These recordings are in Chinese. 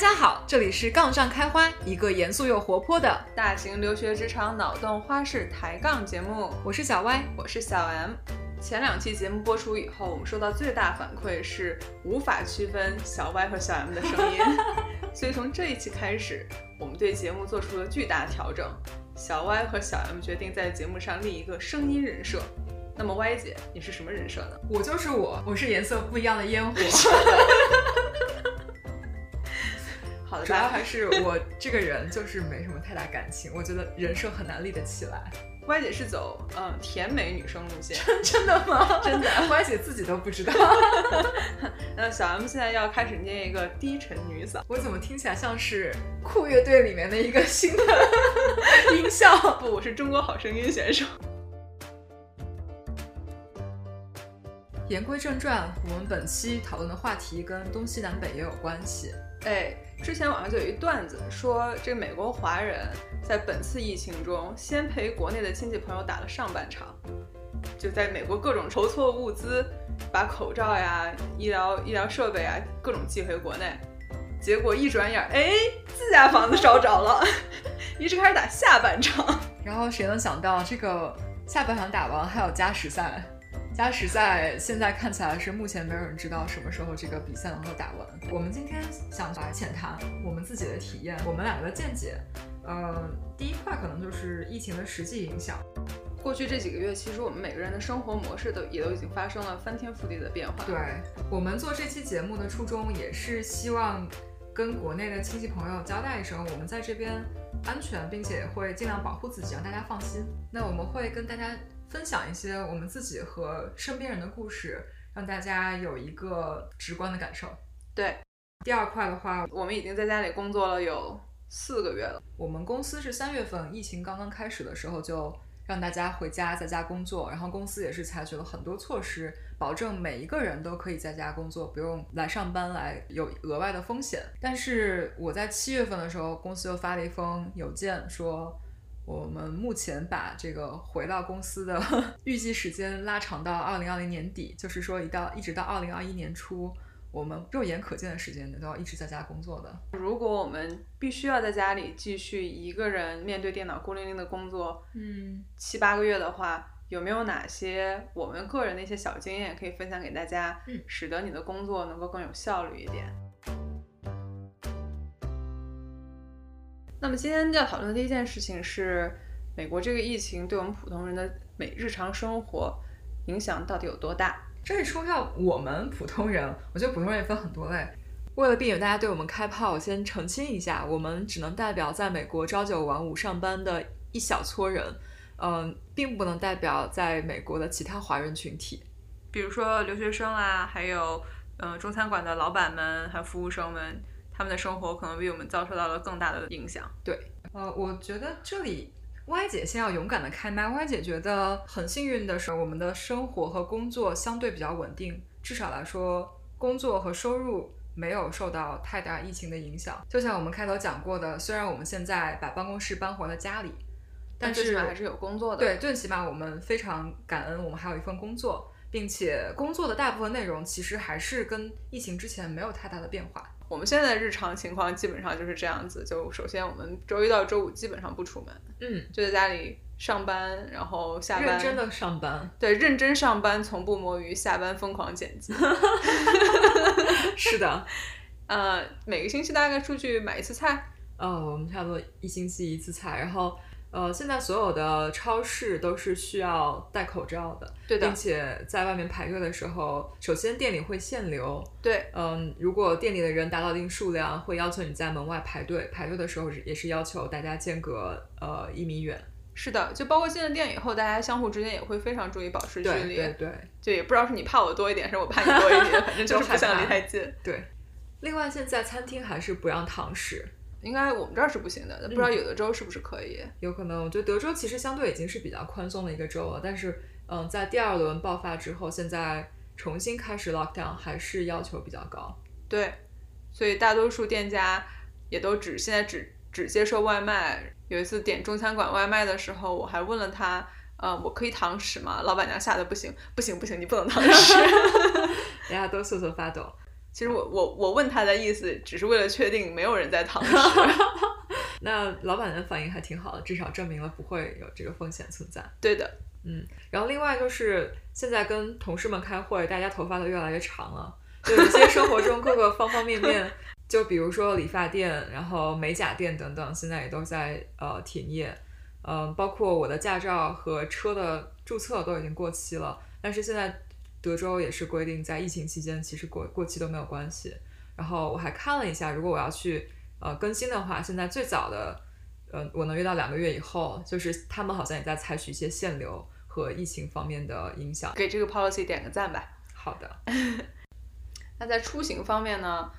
家好，这里是杠上开花，一个严肃又活泼的大型留学职场脑洞花式抬杠节目。我是小歪，我是小 M。前两期节目播出以后，我们收到最大反馈是无法区分小 Y 和小 M 的声音，所以从这一期开始，我们对节目做出了巨大调整。小 Y 和小 M 决定在节目上立一个声音人设。那么 Y 姐，你是什么人设呢？我就是我，我是颜色不一样的烟火。好的，主要还是我这个人就是没什么太大感情，我觉得人设很难立得起来。歪姐是走嗯甜美女生路线，真的吗？真的，歪姐自己都不知道。那小 M 现在要开始捏一个低沉女嗓，我怎么听起来像是酷乐队里面的一个新的音效？不，我是中国好声音选手。言归正传，我们本期讨论的话题跟东西南北也有关系。哎，之前网上就有一段子说，这美国华人在本次疫情中先陪国内的亲戚朋友打了上半场，就在美国各种筹措物资，把口罩呀、医疗医疗设备啊各种寄回国内，结果一转眼，哎，自家房子烧着了，于是开始打下半场。然后谁能想到，这个下半场打完还有加时赛？加时赛现在看起来是目前没有人知道什么时候这个比赛能够打完。我们今天想来浅谈我们自己的体验，我们两个的见解。呃，第一块可能就是疫情的实际影响。过去这几个月，其实我们每个人的生活模式都也都已经发生了翻天覆地的变化。对我们做这期节目的初衷，也是希望跟国内的亲戚朋友交代一声，我们在这边安全，并且会尽量保护自己，让大家放心。那我们会跟大家。分享一些我们自己和身边人的故事，让大家有一个直观的感受。对，第二块的话，我们已经在家里工作了有四个月了。我们公司是三月份疫情刚刚开始的时候就让大家回家在家工作，然后公司也是采取了很多措施，保证每一个人都可以在家工作，不用来上班来有额外的风险。但是我在七月份的时候，公司又发了一封邮件说。我们目前把这个回到公司的 预计时间拉长到二零二零年底，就是说一到一直到二零二一年初，我们肉眼可见的时间都要一直在家工作的。如果我们必须要在家里继续一个人面对电脑孤零零的工作，嗯，七八个月的话，有没有哪些我们个人的一些小经验可以分享给大家，使得你的工作能够更有效率一点？那么今天要讨论的第一件事情是，美国这个疫情对我们普通人的每日常生活影响到底有多大？这里说要我们普通人，我觉得普通人也分很多类。为了避免大家对我们开炮，我先澄清一下，我们只能代表在美国朝九晚五上班的一小撮人，嗯，并不能代表在美国的其他华人群体，比如说留学生啊，还有嗯中餐馆的老板们，还有服务生们。他们的生活可能比我们遭受到了更大的影响。对，呃，我觉得这里 Y 姐先要勇敢的开麦。Y 姐觉得很幸运的是，我们的生活和工作相对比较稳定，至少来说，工作和收入没有受到太大疫情的影响。就像我们开头讲过的，虽然我们现在把办公室搬回了家里，但是还是有工作的。对，最起码我们非常感恩，我们还有一份工作，并且工作的大部分内容其实还是跟疫情之前没有太大的变化。我们现在的日常情况基本上就是这样子。就首先，我们周一到周五基本上不出门，嗯，就在家里上班，然后下班认真的上班，对，认真上班，从不摸鱼，下班疯狂剪辑。是的，呃，每个星期大概出去买一次菜。哦，我们差不多一星期一次菜，然后。呃，现在所有的超市都是需要戴口罩的，对的，并且在外面排队的时候，首先店里会限流，对，嗯，如果店里的人达到一定数量，会要求你在门外排队，排队的时候也是要求大家间隔呃一米远。是的，就包括进了店以后，大家相互之间也会非常注意保持距离，对对，就也不知道是你怕我多一点，还是我怕你多一点，反正 就是不想离太近。对，另外现在餐厅还是不让堂食。应该我们这儿是不行的，不知道有的州是不是可以？有可能，我觉得德州其实相对已经是比较宽松的一个州了，但是，嗯，在第二轮爆发之后，现在重新开始 lockdown，还是要求比较高。对，所以大多数店家也都只现在只只接受外卖。有一次点中餐馆外卖的时候，我还问了他，呃，我可以堂食吗？老板娘吓得不行，不行不行，你不能堂食，大家都瑟瑟发抖。其实我我我问他的意思，只是为了确定没有人在堂食。那老板的反应还挺好的，至少证明了不会有这个风险存在。对的，嗯。然后另外就是现在跟同事们开会，大家头发都越来越长了，就一些生活中各个方方面面，就比如说理发店，然后美甲店等等，现在也都在呃停业。嗯，包括我的驾照和车的注册都已经过期了，但是现在德州也是规定，在疫情期间其实过过期都没有关系。然后我还看了一下，如果我要去呃更新的话，现在最早的呃我能约到两个月以后，就是他们好像也在采取一些限流和疫情方面的影响。给这个 policy 点个赞吧。好的。那在出行方面呢？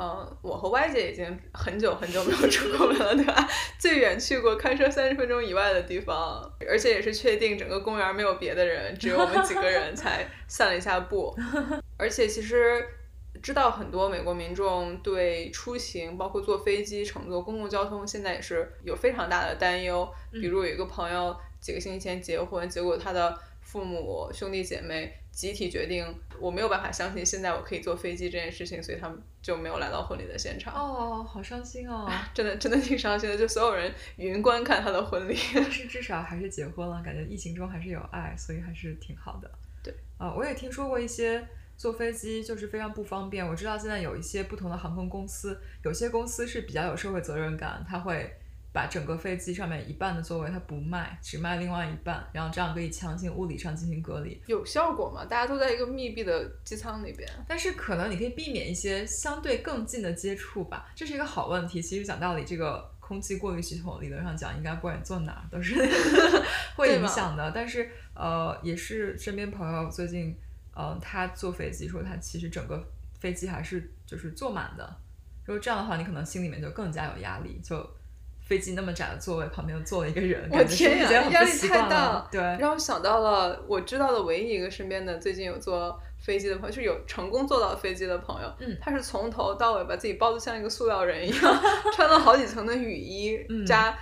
嗯，我和 Y 姐已经很久很久没有出过门了，对吧？最远去过开车三十分钟以外的地方，而且也是确定整个公园没有别的人，只有我们几个人 才散了一下步。而且其实知道很多美国民众对出行，包括坐飞机、乘坐公共交通，现在也是有非常大的担忧。比如有一个朋友几个星期前结婚，结果他的父母兄弟姐妹。集体决定，我没有办法相信现在我可以坐飞机这件事情，所以他们就没有来到婚礼的现场。哦，好伤心哦！真的，真的挺伤心的，就所有人云观看他的婚礼。但是至少还是结婚了，感觉疫情中还是有爱，所以还是挺好的。对，啊，我也听说过一些坐飞机就是非常不方便。我知道现在有一些不同的航空公司，有些公司是比较有社会责任感，他会。把整个飞机上面一半的座位它不卖，只卖另外一半，然后这样可以强行物理上进行隔离，有效果吗？大家都在一个密闭的机舱里边，但是可能你可以避免一些相对更近的接触吧，这是一个好问题。其实讲道理，这个空气过滤系统理论上讲，应该不管你坐哪都是 会影响的。但是呃，也是身边朋友最近，呃，他坐飞机说他其实整个飞机还是就是坐满的，如果这样的话，你可能心里面就更加有压力，就。飞机那么窄的座位旁边又坐了一个人，我天呀，压力太大。对，让我想到了我知道的唯一一个身边的最近有坐飞机的朋友，就是有成功坐到飞机的朋友。嗯，他是从头到尾把自己包的像一个塑料人一样，穿了好几层的雨衣，加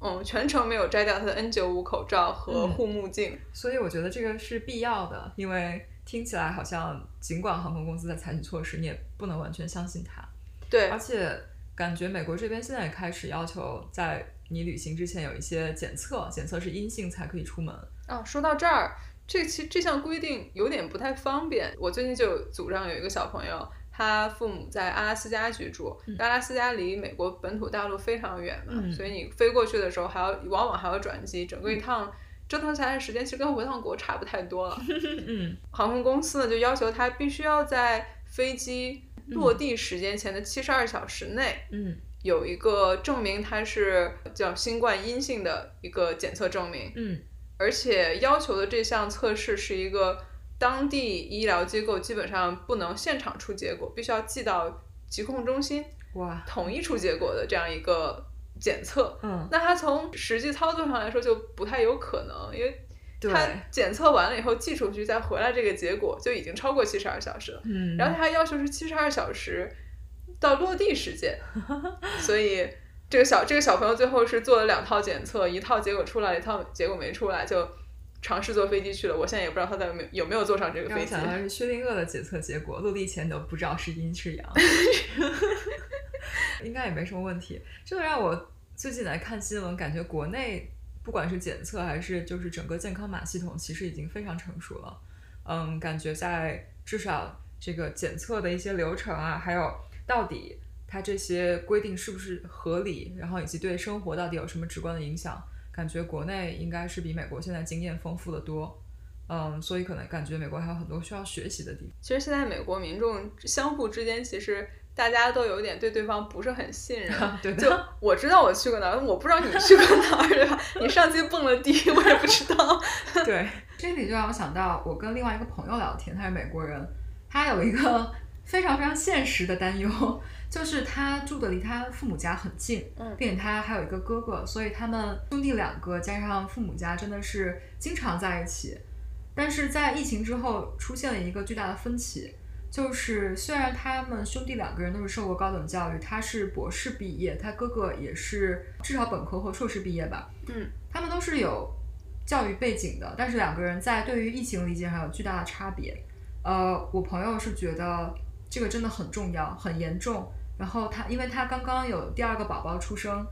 嗯全程没有摘掉他的 N 九五口罩和护目镜。所以我觉得这个是必要的，因为听起来好像尽管航空公司在采取措施，你也不能完全相信他。对，而且。感觉美国这边现在也开始要求，在你旅行之前有一些检测，检测是阴性才可以出门。啊，说到这儿，这其这项规定有点不太方便。我最近就组上有一个小朋友，他父母在阿拉斯加居住，阿拉斯加离美国本土大陆非常远嘛，所以你飞过去的时候还要往往还要转机，整个一趟折腾下来的时间其实跟回趟国差不太多了。嗯，航空公司呢就要求他必须要在飞机。落地时间前的七十二小时内，嗯，有一个证明它是叫新冠阴性的一个检测证明，嗯，而且要求的这项测试是一个当地医疗机构基本上不能现场出结果，必须要寄到疾控中心，哇，统一出结果的这样一个检测，嗯，那它从实际操作上来说就不太有可能，因为。他检测完了以后寄出去再回来，这个结果就已经超过七十二小时了。嗯，然后他还要求是七十二小时到落地时间，所以这个小这个小朋友最后是做了两套检测，一套结果出来，一套结果没出来，就尝试坐飞机去了。我现在也不知道他在有没有有没有坐上这个飞机。想到是薛定谔的检测结果，落地前都不知道是阴是阳，应该也没什么问题。这个让我最近来看新闻，感觉国内。不管是检测还是就是整个健康码系统，其实已经非常成熟了。嗯，感觉在至少这个检测的一些流程啊，还有到底它这些规定是不是合理，然后以及对生活到底有什么直观的影响，感觉国内应该是比美国现在经验丰富的多。嗯，所以可能感觉美国还有很多需要学习的地方。其实现在美国民众相互之间其实。大家都有点对对方不是很信任，就 我知道我去过哪儿，我不知道你去过哪儿，对吧？你上机蹦了迪，我也不知道。对，这里就让我想到，我跟另外一个朋友聊天，他是美国人，他有一个非常非常现实的担忧，就是他住的离他父母家很近，嗯，并且他还有一个哥哥，所以他们兄弟两个加上父母家真的是经常在一起，但是在疫情之后出现了一个巨大的分歧。就是虽然他们兄弟两个人都是受过高等教育，他是博士毕业，他哥哥也是至少本科或硕士毕业吧。嗯，他们都是有教育背景的，但是两个人在对于疫情理解上有巨大的差别。呃，我朋友是觉得这个真的很重要，很严重。然后他，因为他刚刚有第二个宝宝出生，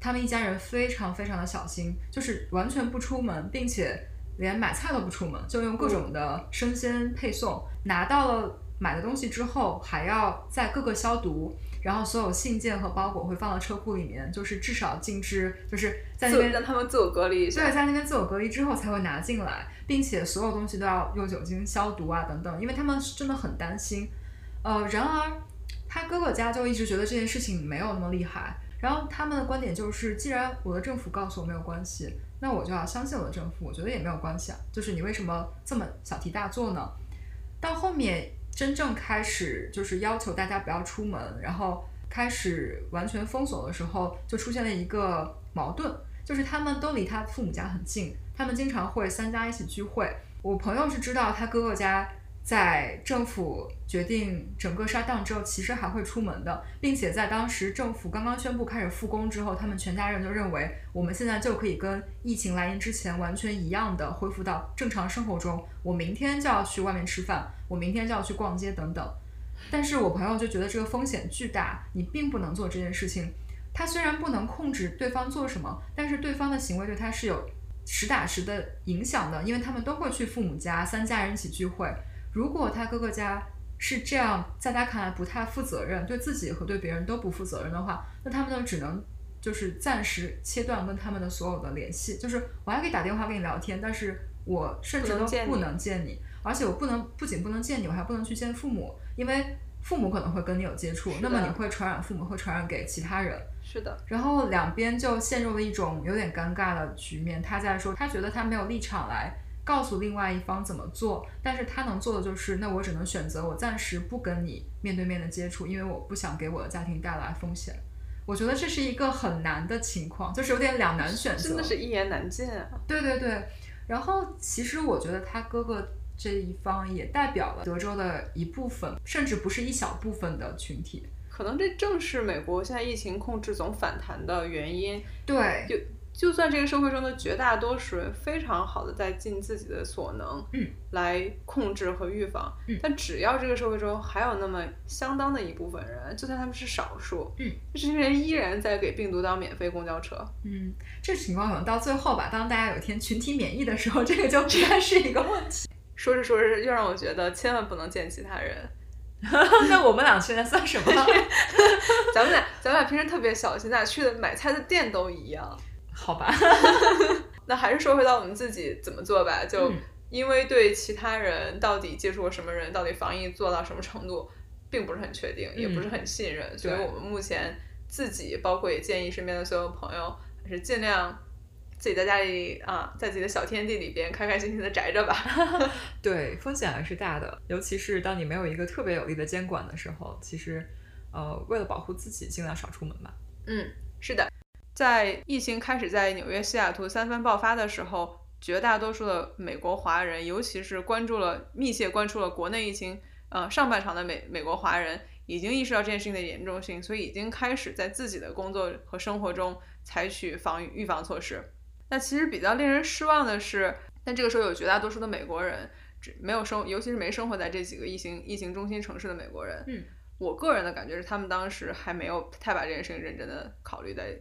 他们一家人非常非常的小心，就是完全不出门，并且连买菜都不出门，就用各种的生鲜配送。拿到了买了东西之后，还要在各个消毒，然后所有信件和包裹会放到车库里面，就是至少禁止，就是在那边让他们自我隔离一下。对，在那边自我隔离之后才会拿进来，并且所有东西都要用酒精消毒啊等等，因为他们真的很担心。呃，然而他哥哥家就一直觉得这件事情没有那么厉害，然后他们的观点就是，既然我的政府告诉我没有关系，那我就要相信我的政府。我觉得也没有关系啊，就是你为什么这么小题大做呢？到后面真正开始就是要求大家不要出门，然后开始完全封锁的时候，就出现了一个矛盾，就是他们都离他父母家很近，他们经常会三家一起聚会。我朋友是知道他哥哥家。在政府决定整个沙档之后，其实还会出门的，并且在当时政府刚刚宣布开始复工之后，他们全家人就认为我们现在就可以跟疫情来临之前完全一样的恢复到正常生活中。我明天就要去外面吃饭，我明天就要去逛街等等。但是我朋友就觉得这个风险巨大，你并不能做这件事情。他虽然不能控制对方做什么，但是对方的行为对他是有实打实的影响的，因为他们都会去父母家，三家人一起聚会。如果他哥哥家是这样，在他看来不太负责任，对自己和对别人都不负责任的话，那他们就只能就是暂时切断跟他们的所有的联系。就是我还可以打电话跟你聊天，但是我甚至都不能见你，而且我不能不仅不能见你，我还不能去见父母，因为父母可能会跟你有接触，那么你会传染父母，会传染给其他人。是的。然后两边就陷入了一种有点尴尬的局面。他在说，他觉得他没有立场来。告诉另外一方怎么做，但是他能做的就是，那我只能选择我暂时不跟你面对面的接触，因为我不想给我的家庭带来风险。我觉得这是一个很难的情况，就是有点两难选择，真的是一言难尽啊。对对对，然后其实我觉得他哥哥这一方也代表了德州的一部分，甚至不是一小部分的群体。可能这正是美国现在疫情控制总反弹的原因。对，就。就算这个社会中的绝大多数人非常好的在尽自己的所能，嗯，来控制和预防，嗯，但只要这个社会中还有那么相当的一部分人，就算他们是少数，嗯，这些人依然在给病毒当免费公交车，嗯，这情况可能到最后吧，当大家有一天群体免疫的时候，这个就不再是一个问题。说着说着，又让我觉得千万不能见其他人。那我们俩现在算什么？咱们俩，咱们俩平时特别小心，咱俩去的买菜的店都一样。好吧，那还是说回到我们自己怎么做吧。就因为对其他人到底接触过什么人，到底防疫做到什么程度，并不是很确定，也不是很信任，所以我们目前自己，包括也建议身边的所有朋友，还是尽量自己在家里啊，在自己的小天地里边开开心心的宅着吧。对，风险还是大的，尤其是当你没有一个特别有力的监管的时候，其实呃，为了保护自己，尽量少出门吧。嗯，是的。在疫情开始在纽约、西雅图三番爆发的时候，绝大多数的美国华人，尤其是关注了、密切关注了国内疫情，呃，上半场的美美国华人，已经意识到这件事情的严重性，所以已经开始在自己的工作和生活中采取防御预防措施。那其实比较令人失望的是，但这个时候有绝大多数的美国人，只没有生，尤其是没生活在这几个疫情疫情中心城市的美国人，嗯，我个人的感觉是，他们当时还没有太把这件事情认真的考虑在。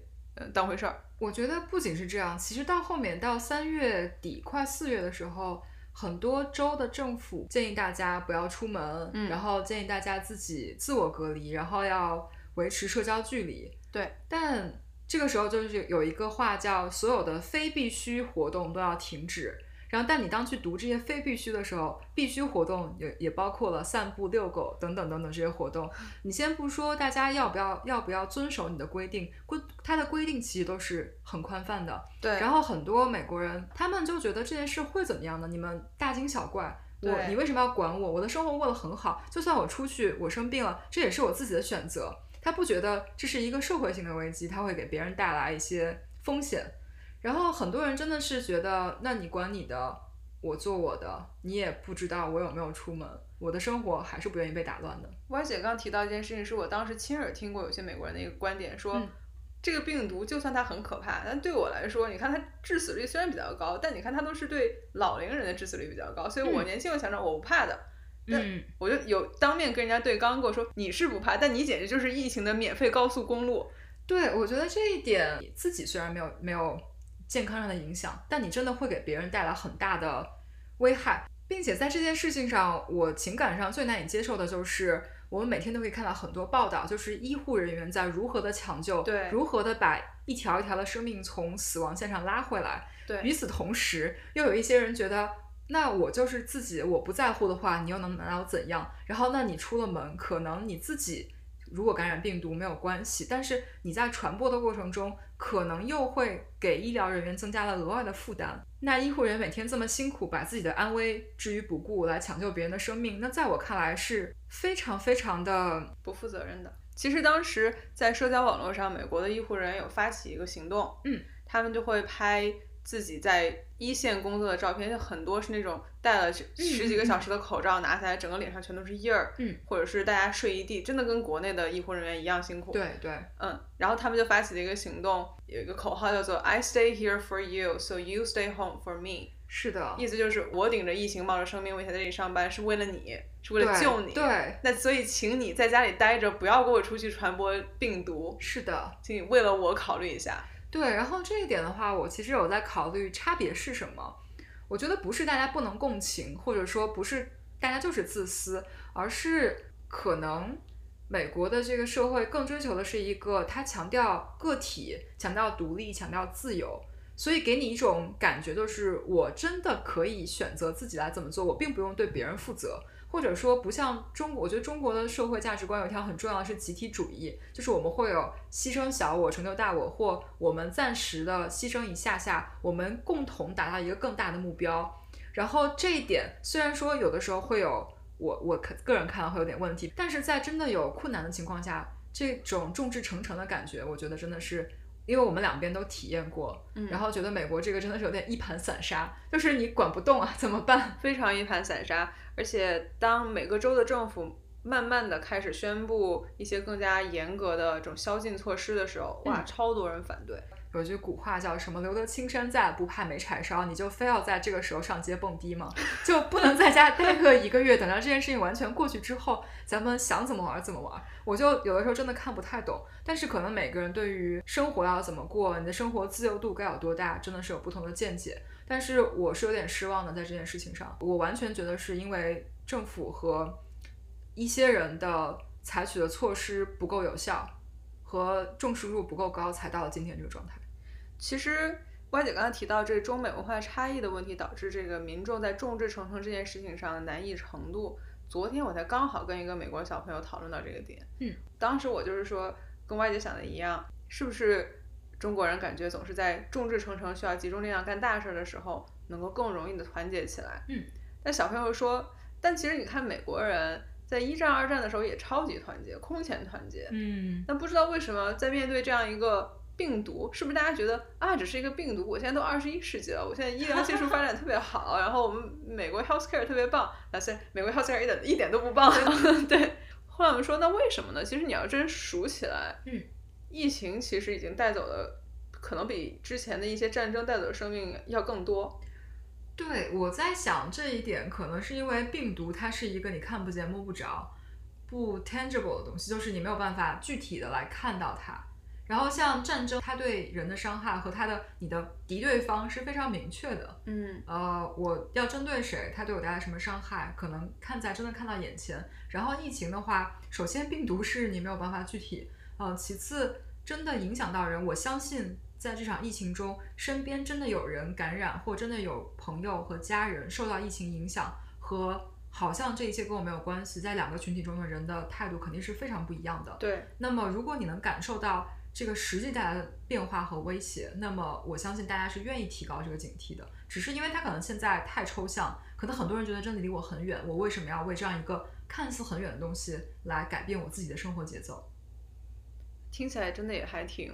当回事儿，我觉得不仅是这样，其实到后面到三月底快四月的时候，很多州的政府建议大家不要出门，然后建议大家自己自我隔离，然后要维持社交距离。对，但这个时候就是有一个话叫所有的非必须活动都要停止。然后，但你当去读这些非必须的时候，必须活动也也包括了散步、遛狗等等等等这些活动。你先不说大家要不要要不要遵守你的规定，规它的规定其实都是很宽泛的。对。然后很多美国人他们就觉得这件事会怎么样呢？你们大惊小怪，我你为什么要管我？我的生活过得很好，就算我出去我生病了，这也是我自己的选择。他不觉得这是一个社会性的危机，他会给别人带来一些风险。然后很多人真的是觉得，那你管你的，我做我的，你也不知道我有没有出门，我的生活还是不愿意被打乱的。歪姐刚提到一件事情，是我当时亲耳听过有些美国人的一个观点，说这个病毒就算它很可怕，但对我来说，你看它致死率虽然比较高，但你看它都是对老龄人的致死率比较高，所以我年轻我想着我不怕的。嗯，我就有当面跟人家对刚过，说你是不怕，但你简直就是疫情的免费高速公路。对，我觉得这一点自己虽然没有没有健康上的影响，但你真的会给别人带来很大的危害，并且在这件事情上，我情感上最难以接受的就是，我们每天都可以看到很多报道，就是医护人员在如何的抢救，对如何的把一条一条的生命从死亡线上拉回来。对与此同时，又有一些人觉得。那我就是自己，我不在乎的话，你又能拿我怎样？然后，那你出了门，可能你自己如果感染病毒没有关系，但是你在传播的过程中，可能又会给医疗人员增加了额外的负担。那医护人员每天这么辛苦，把自己的安危置于不顾来抢救别人的生命，那在我看来是非常非常的不负责任的。其实当时在社交网络上，美国的医护人员有发起一个行动，嗯，他们就会拍自己在一线工作的照片，就很多是那种戴了十几个小时的口罩，拿下来整个脸上全都是印儿，嗯，或者是大家睡一地，真的跟国内的医护人员一样辛苦，，对对。嗯，然后他们就发起了一个行动，有一个口号叫做 "I stay here for you, so you stay home for me"，是的，意思就是我顶着疫情，冒着生命危险在这里上班，是为了你，是为了救你，对，那所以，请你在家里待着，不要给我出去传播病毒，是的。请你为了我考虑一下。对，然后这一点的话，我其实有在考虑差别是什么。我觉得不是大家不能共情，或者说不是大家就是自私，而是可能美国的这个社会更追求的是一个，它强调个体，强调独立，强调自由，所以给你一种感觉，就是我真的可以选择自己来怎么做，我并不用对别人负责。或者说不像中国，我觉得中国的社会价值观有一条很重要的是集体主义，就是我们会有牺牲小我成就大我，或我们暂时的牺牲一下下，我们共同达到一个更大的目标。然后这一点虽然说有的时候会有我我可个人看到会有点问题，但是在真的有困难的情况下，这种众志成城的感觉，我觉得真的是。因为我们两边都体验过，嗯然后觉得美国这个真的是有点一盘散沙，就是你管不动啊，怎么办？非常一盘散沙。而且，当每个州的政府慢慢的开始宣布一些更加严格的这种宵禁措施的时候，哇，嗯超多人反对。有句古话叫什么“留得青山在，不怕没柴烧”，你就非要在这个时候上街蹦迪吗？就不能在家待个一个月，等到这件事情完全过去之后，咱们想怎么玩怎么玩？我就有的时候真的看不太懂。但是可能每个人对于生活要怎么过，你的生活自由度该有多大，真的是有不同的见解。但是我是有点失望的，在这件事情上，我完全觉得是因为政府和一些人的采取的措施不够有效，和重视度不够高，才到了今天这个状态。其实，歪姐刚才提到这中美文化差异的问题，导致这个民众在众志成城这件事情上的难易程度。昨天我才刚好跟一个美国小朋友讨论到这个点，嗯，当时我就是说，跟歪姐想的一样，是不是中国人感觉总是在众志成城、需要集中力量干大事的时候，能够更容易的团结起来？嗯，但小朋友说，但其实你看美国人在一战、二战的时候也超级团结，空前团结，嗯，那不知道为什么在面对这样一个病毒，是不是大家觉得啊，只是一个病毒？我现在都二十一世纪了，我现在医疗技术发展特别好，然后我们美国 healthcare 特别棒，但是美国 healthcare 一点一点都不棒。对，后来我们说，那为什么呢？其实你要真数起来，嗯，疫情其实已经带走了，可能比之前的一些战争带走的生命要更多。对，我在想这一点，可能是因为病毒它是一个你看不见、摸不着、不 tangible 的东西，就是你没有办法具体的来看到它。然后像战争，它对人的伤害和它的你的敌对方是非常明确的。嗯呃，我要针对谁，它对我带来什么伤害，可能看在真的看到眼前。然后疫情的话，首先病毒是你没有办法具体，呃，其次真的影响到人，我相信在这场疫情中，身边真的有人感染，或真的有朋友和家人受到疫情影响，和好像这一切跟我没有关系，在两个群体中的人的态度肯定是非常不一样的。对，那么，如果你能感受到这个实际带来的变化和威胁，那么我相信大家是愿意提高这个警惕的。只是因为它可能现在太抽象，可能很多人觉得真的离我很远，我为什么要为这样一个看似很远的东西来改变我自己的生活节奏？听起来真的也还挺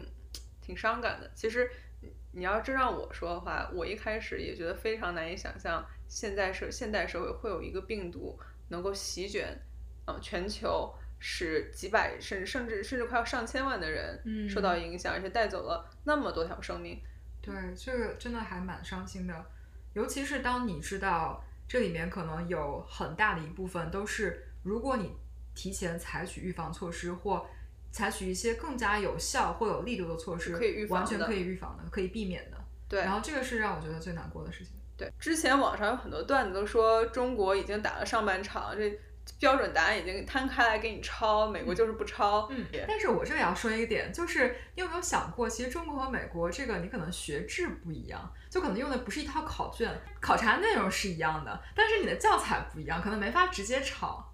挺伤感的。其实你你要真让我说的话，我一开始也觉得非常难以想象，现在社现代社会会有一个病毒能够席卷，呃，全球，使几百甚至甚至甚至快要上千万的人嗯受到影响，而且带走了那么多条生命。对，这个真的还蛮伤心的，尤其是当你知道这里面可能有很大的一部分都是，如果你提前采取预防措施或采取一些更加有效或有力度的措施，可以预防的完全可以预防的，可以避免的。对然后这个是让我觉得最难过的事情。对，之前网上有很多段子都说中国已经打了上半场，这标准答案已经摊开来给你抄，美国就是不抄。嗯，但是我这里要说一个点，就是你有没有想过，其实中国和美国这个你可能学制不一样，就可能用的不是一套考卷，考察内容是一样的，但是你的教材不一样，可能没法直接抄。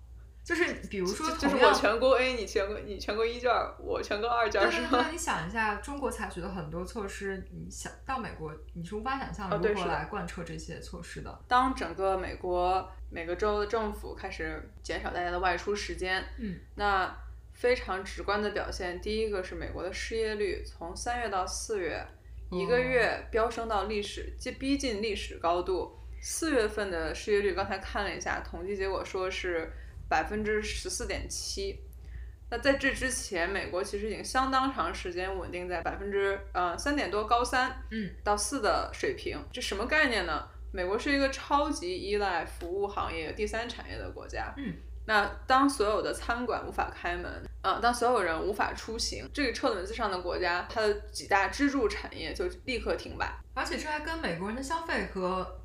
就是比如说就就是我全国 A，你全国你全国一卷儿，我全国二卷儿是吗？对对对，你想一下，中国采取的很多措施，你想到美国，你是无法想象如何来贯彻这些措施的。当整个美国每个州的政府开始减少大家的外出时间，嗯，那非常直观的表现，第一个是美国的失业率从三月到四月，一个月飙升到历史接逼近历史高度。四月份的失业率，刚才看了一下统计结果，说是百分之十四点七。那在这之前，美国其实已经相当长时间稳定在百分之呃三点多高三，嗯，到四的水平。这什么概念呢？美国是一个超级依赖服务行业、第三产业的国家。嗯，那当所有的餐馆无法开门，啊、当所有人无法出行，这个车轮子上的国家，它的几大支柱产业就立刻停摆。而且这还跟美国人的消费和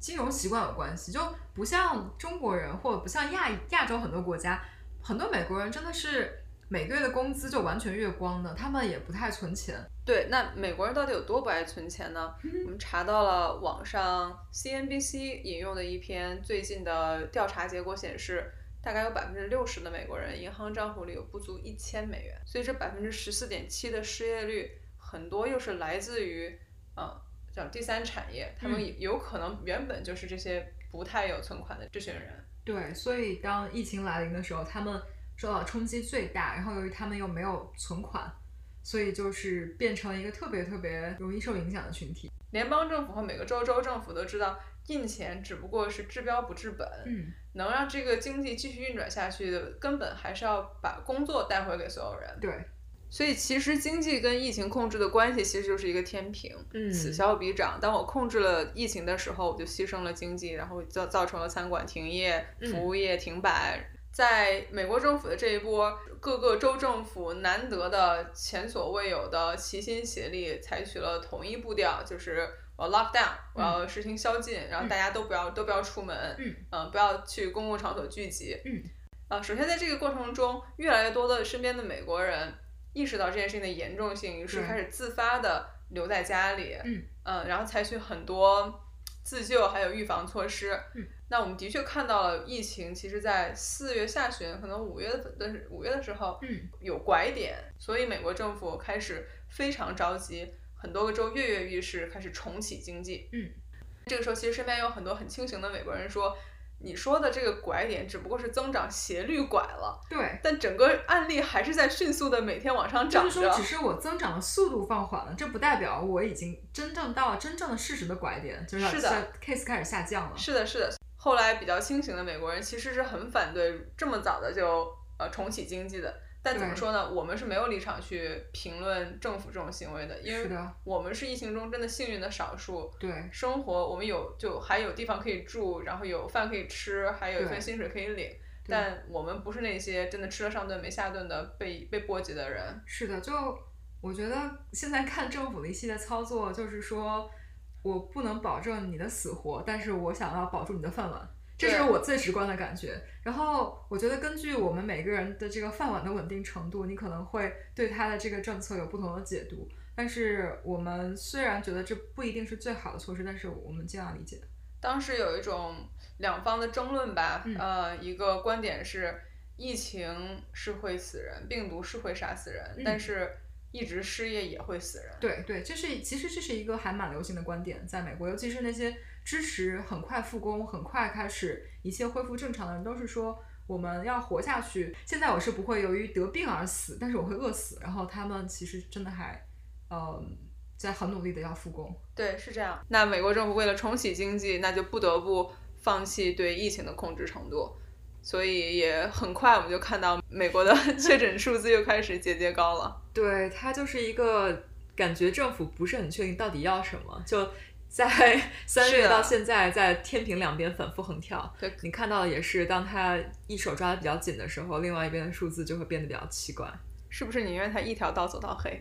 金融习惯有关系，就不像中国人或者不像亚亚洲很多国家，很多美国人真的是每个月的工资就完全月光的，他们也不太存钱。对，那美国人到底有多不爱存钱呢？我们查到了网上 CNBC 引用的一篇最近的调查结果显示，大概有百分之六十的美国人银行账户里有不足一千美元，所以这百分之十四点七的失业率，很多又是来自于呃叫第三产业，他们嗯有可能原本就是这些不太有存款的这群人。对，所以当疫情来临的时候，他们受到冲击最大，然后由于他们又没有存款，所以就是变成了一个特别特别容易受影响的群体。联邦政府和每个州州政府都知道，印钱只不过是治标不治本。嗯，能让这个经济继续运转下去的根本还是要把工作带回给所有人。对，所以其实经济跟疫情控制的关系其实就是一个天平，嗯此消彼长。当我控制了疫情的时候，我就牺牲了经济，然后造造成了餐馆停业、嗯服务业停摆。在美国政府的这一波，各个州政府难得的前所未有的齐心协力，采取了统一步调，就是我要 lock down，我要实行宵禁，然后大家都不要都不要出门，嗯呃不要去公共场所聚集，嗯，呃，首先在这个过程中，越来越多的身边的美国人意识到这件事情的严重性，于是开始自发的留在家里，嗯嗯然后采取很多自救还有预防措施。嗯，那我们的确看到了疫情，其实在四月下旬，可能五月份的五月的时候，嗯，有拐点，所以美国政府开始非常着急，很多个州跃跃欲试，开始重启经济。嗯，这个时候其实身边有很多很清醒的美国人说。你说的这个拐点只不过是增长斜率拐了，对，但整个案例还是在迅速的每天往上涨着。就是说，只是我增长的速度放缓了，这不代表我已经真正到了真正的事实的拐点，就是是的，case 开始下降了。是的，是的。后来比较清醒的美国人其实是很反对这么早的就呃重启经济的。但怎么说呢？我们是没有立场去评论政府这种行为的，因为是的，我们是疫情中真的幸运的少数。对，生活我们有就还有地方可以住，然后有饭可以吃，还有一份薪水可以领。但我们不是那些真的吃了上顿没下顿的被被波及的人。是的，就我觉得现在看政府的一系列操作，就是说我不能保证你的死活，但是我想要保住你的饭碗，这是我最直观的感觉。然后我觉得根据我们每个人的这个饭碗的稳定程度，你可能会对他的这个政策有不同的解读。但是我们虽然觉得这不一定是最好的措施，但是我们尽量理解。当时有一种两方的争论吧，嗯呃，一个观点是疫情是会死人，病毒是会杀死人，嗯但是一直失业也会死人。对对，这是其实这是一个还蛮流行的观点，在美国，尤其是那些支持很快复工、很快开始一切恢复正常的人，都是说我们要活下去。现在我是不会由于得病而死，但是我会饿死。然后他们其实真的还，呃，在很努力的要复工。对，是这样。那美国政府为了重启经济，那就不得不放弃对疫情的控制程度，所以也很快我们就看到美国的 确诊数字又开始节节高了。对，它就是一个感觉政府不是很确定到底要什么，就在 三月到现在，在天平两边反复横跳。对你看到的也是，当他一手抓的比较紧的时候，另外一边的数字就会变得比较奇怪。是不是宁愿他一条道走到黑？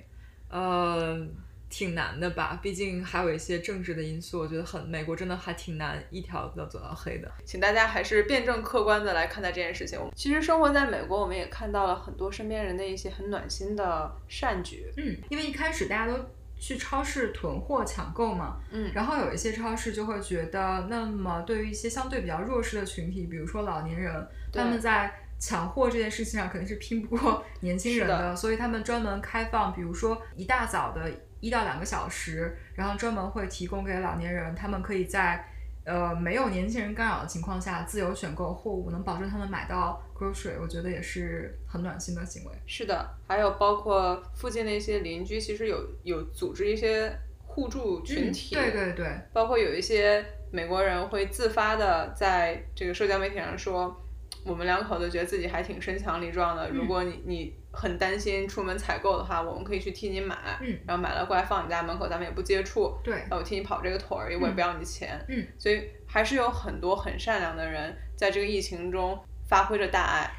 呃，挺难的吧？毕竟还有一些政治的因素，我觉得很美国真的还挺难一条道走到黑的。请大家还是辩证客观的来看待这件事情。其实生活在美国，我们也看到了很多身边人的一些很暖心的善举。嗯，因为一开始大家都去超市囤货抢购嘛，嗯。然后有一些超市就会觉得，那么对于一些相对比较弱势的群体，比如说老年人，他们在抢货这件事情上肯定是拼不过 年轻人是的所以他们专门开放，比如说一大早的一到两个小时，然后专门会提供给老年人，他们可以在呃没有年轻人干扰的情况下自由选购货物，能保证他们买到 grocery，我觉得也是很暖心的行为。是的，还有包括附近的一些邻居，其实有有组织一些互助群体，嗯对对对，包括有一些美国人会自发的在这个社交媒体上说，我们两口子觉得自己还挺身强力壮的，嗯。如果你你很担心出门采购的话，我们可以去替你买，嗯然后买了过来放你家门口，咱们也不接触，对，然后我替你跑这个腿儿，我也不要你钱，嗯，所以还是有很多很善良的人在这个疫情中发挥着大爱。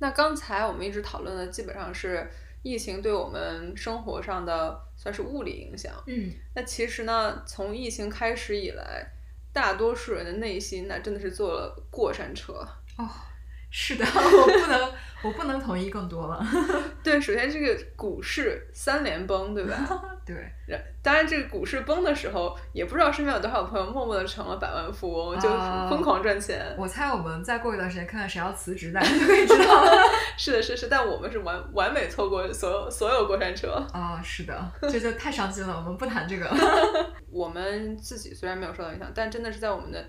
那刚才我们一直讨论的基本上是疫情对我们生活上的算是物理影响，嗯。那其实呢，从疫情开始以来，大多数人的内心那真的是坐了过山车。哦，是的，我不能，我不能同意更多了。对，首先这个股市三连崩，对吧？对，然当然，这个股市崩的时候，也不知道身边有多少朋友默默的成了百万富翁，就啊疯狂赚钱。我猜我们再过一段时间看看谁要辞职，大家就可以知道了。是的，是是，但我们是完完美错过所有所有过山车。啊、是的，这就太伤心了，我们不谈这个。我们自己虽然没有受到影响，但真的是在我们的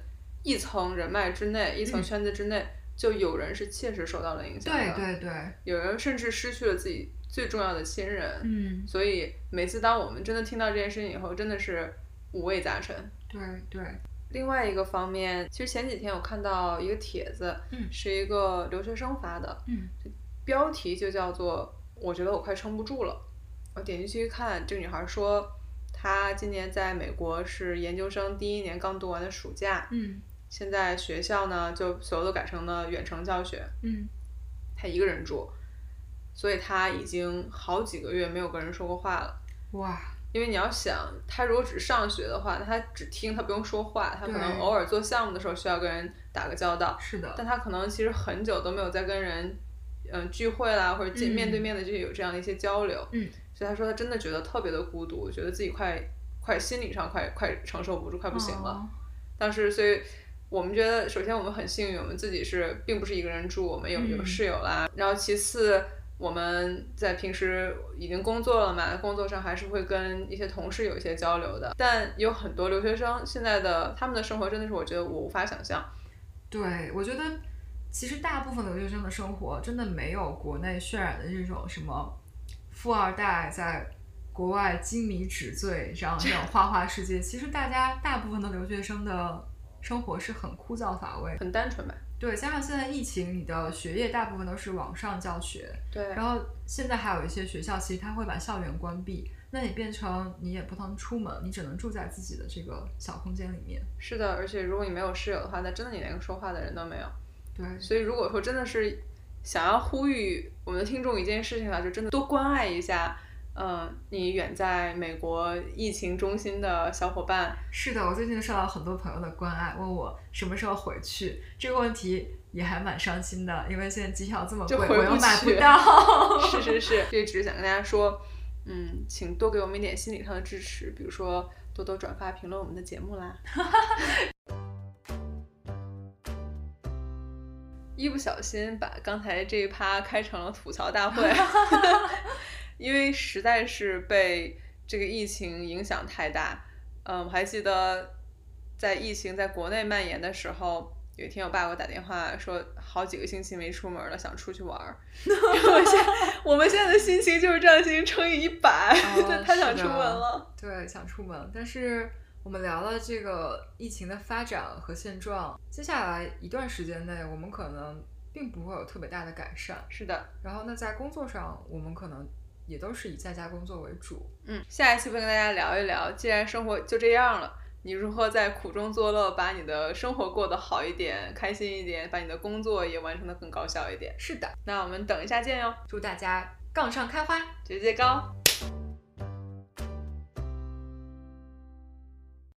一层人脉之内、一层嗯圈子之内，就有人是切实受到了影响的。对对对，有人甚至失去了自己最重要的亲人。嗯，所以每次当我们真的听到这件事情以后，真的是五味杂陈。对对，另外一个方面，其实前几天我看到一个帖子，嗯是一个留学生发的，嗯标题就叫做“我觉得我快撑不住了”。我点进去一看，这个女孩说，她今年在美国是研究生第一年刚读完的暑假，嗯现在学校呢就所有都改成了远程教学，嗯他一个人住，所以他已经好几个月没有跟人说过话了。哇，因为你要想，他如果只上学的话，那他只听，他不用说话，他可能偶尔做项目的时候需要跟人打个交道，是的，但他可能其实很久都没有再跟人，嗯、聚会啦或者面对面的就有这样的一些交流，嗯所以他说他真的觉得特别的孤独，觉得自己快快心理上快快承受不住，快不行了。哦当时所以。我们觉得，首先我们很幸运，我们自己是并不是一个人住，我们有有嗯室友啦。然后其次，我们在平时已经工作了嘛，工作上还是会跟一些同事有一些交流的。但有很多留学生现在的他们的生活真的是我觉得我无法想象。对，我觉得其实大部分留学生的生活真的没有国内渲染的这种什么富二代在国外金迷纸醉这样这种花花世界。其实大家大部分的留学生的生活是很枯燥乏味。很单纯吧？对，加上现在疫情，你的学业大部分都是网上教学，对，然后现在还有一些学校，其实它会把校园关闭，那你变成你也不能出门，你只能住在自己的这个小空间里面。是的。而且如果你没有室友的话，那真的你连个说话的人都没有。对，所以如果说真的是想要呼吁我们的听众一件事情的话，就真的多关爱一下，嗯、你远在美国疫情中心的小伙伴。是的，我最近受到很多朋友的关爱，问我什么时候回去。这个问题也还蛮伤心的，因为现在机票这么贵，就回不我又买不到。是是是，这只是想跟大家说，嗯，请多给我们一点心理上的支持，比如说多多转发评论我们的节目啦。一不小心把刚才这一趴开成了吐槽大会，因为实在是被这个疫情影响太大。嗯，我还记得在疫情在国内蔓延的时候，有一天我爸给我打电话说，好几个星期没出门了，想出去玩儿。我现 我们现在的心情就是这样心情乘以一百，对太想出门了。对，想出门，但是我们聊了这个疫情的发展和现状，接下来一段时间内，我们可能并不会有特别大的改善。是的，然后那，在工作上，我们可能也都是以在家工作为主。嗯，下一期会跟大家聊一聊，既然生活就这样了，你如何在苦中作乐，把你的生活过得好一点、开心一点，把你的工作也完成的更高效一点。是的，那我们等一下见哟，祝大家杠上开花，节节高。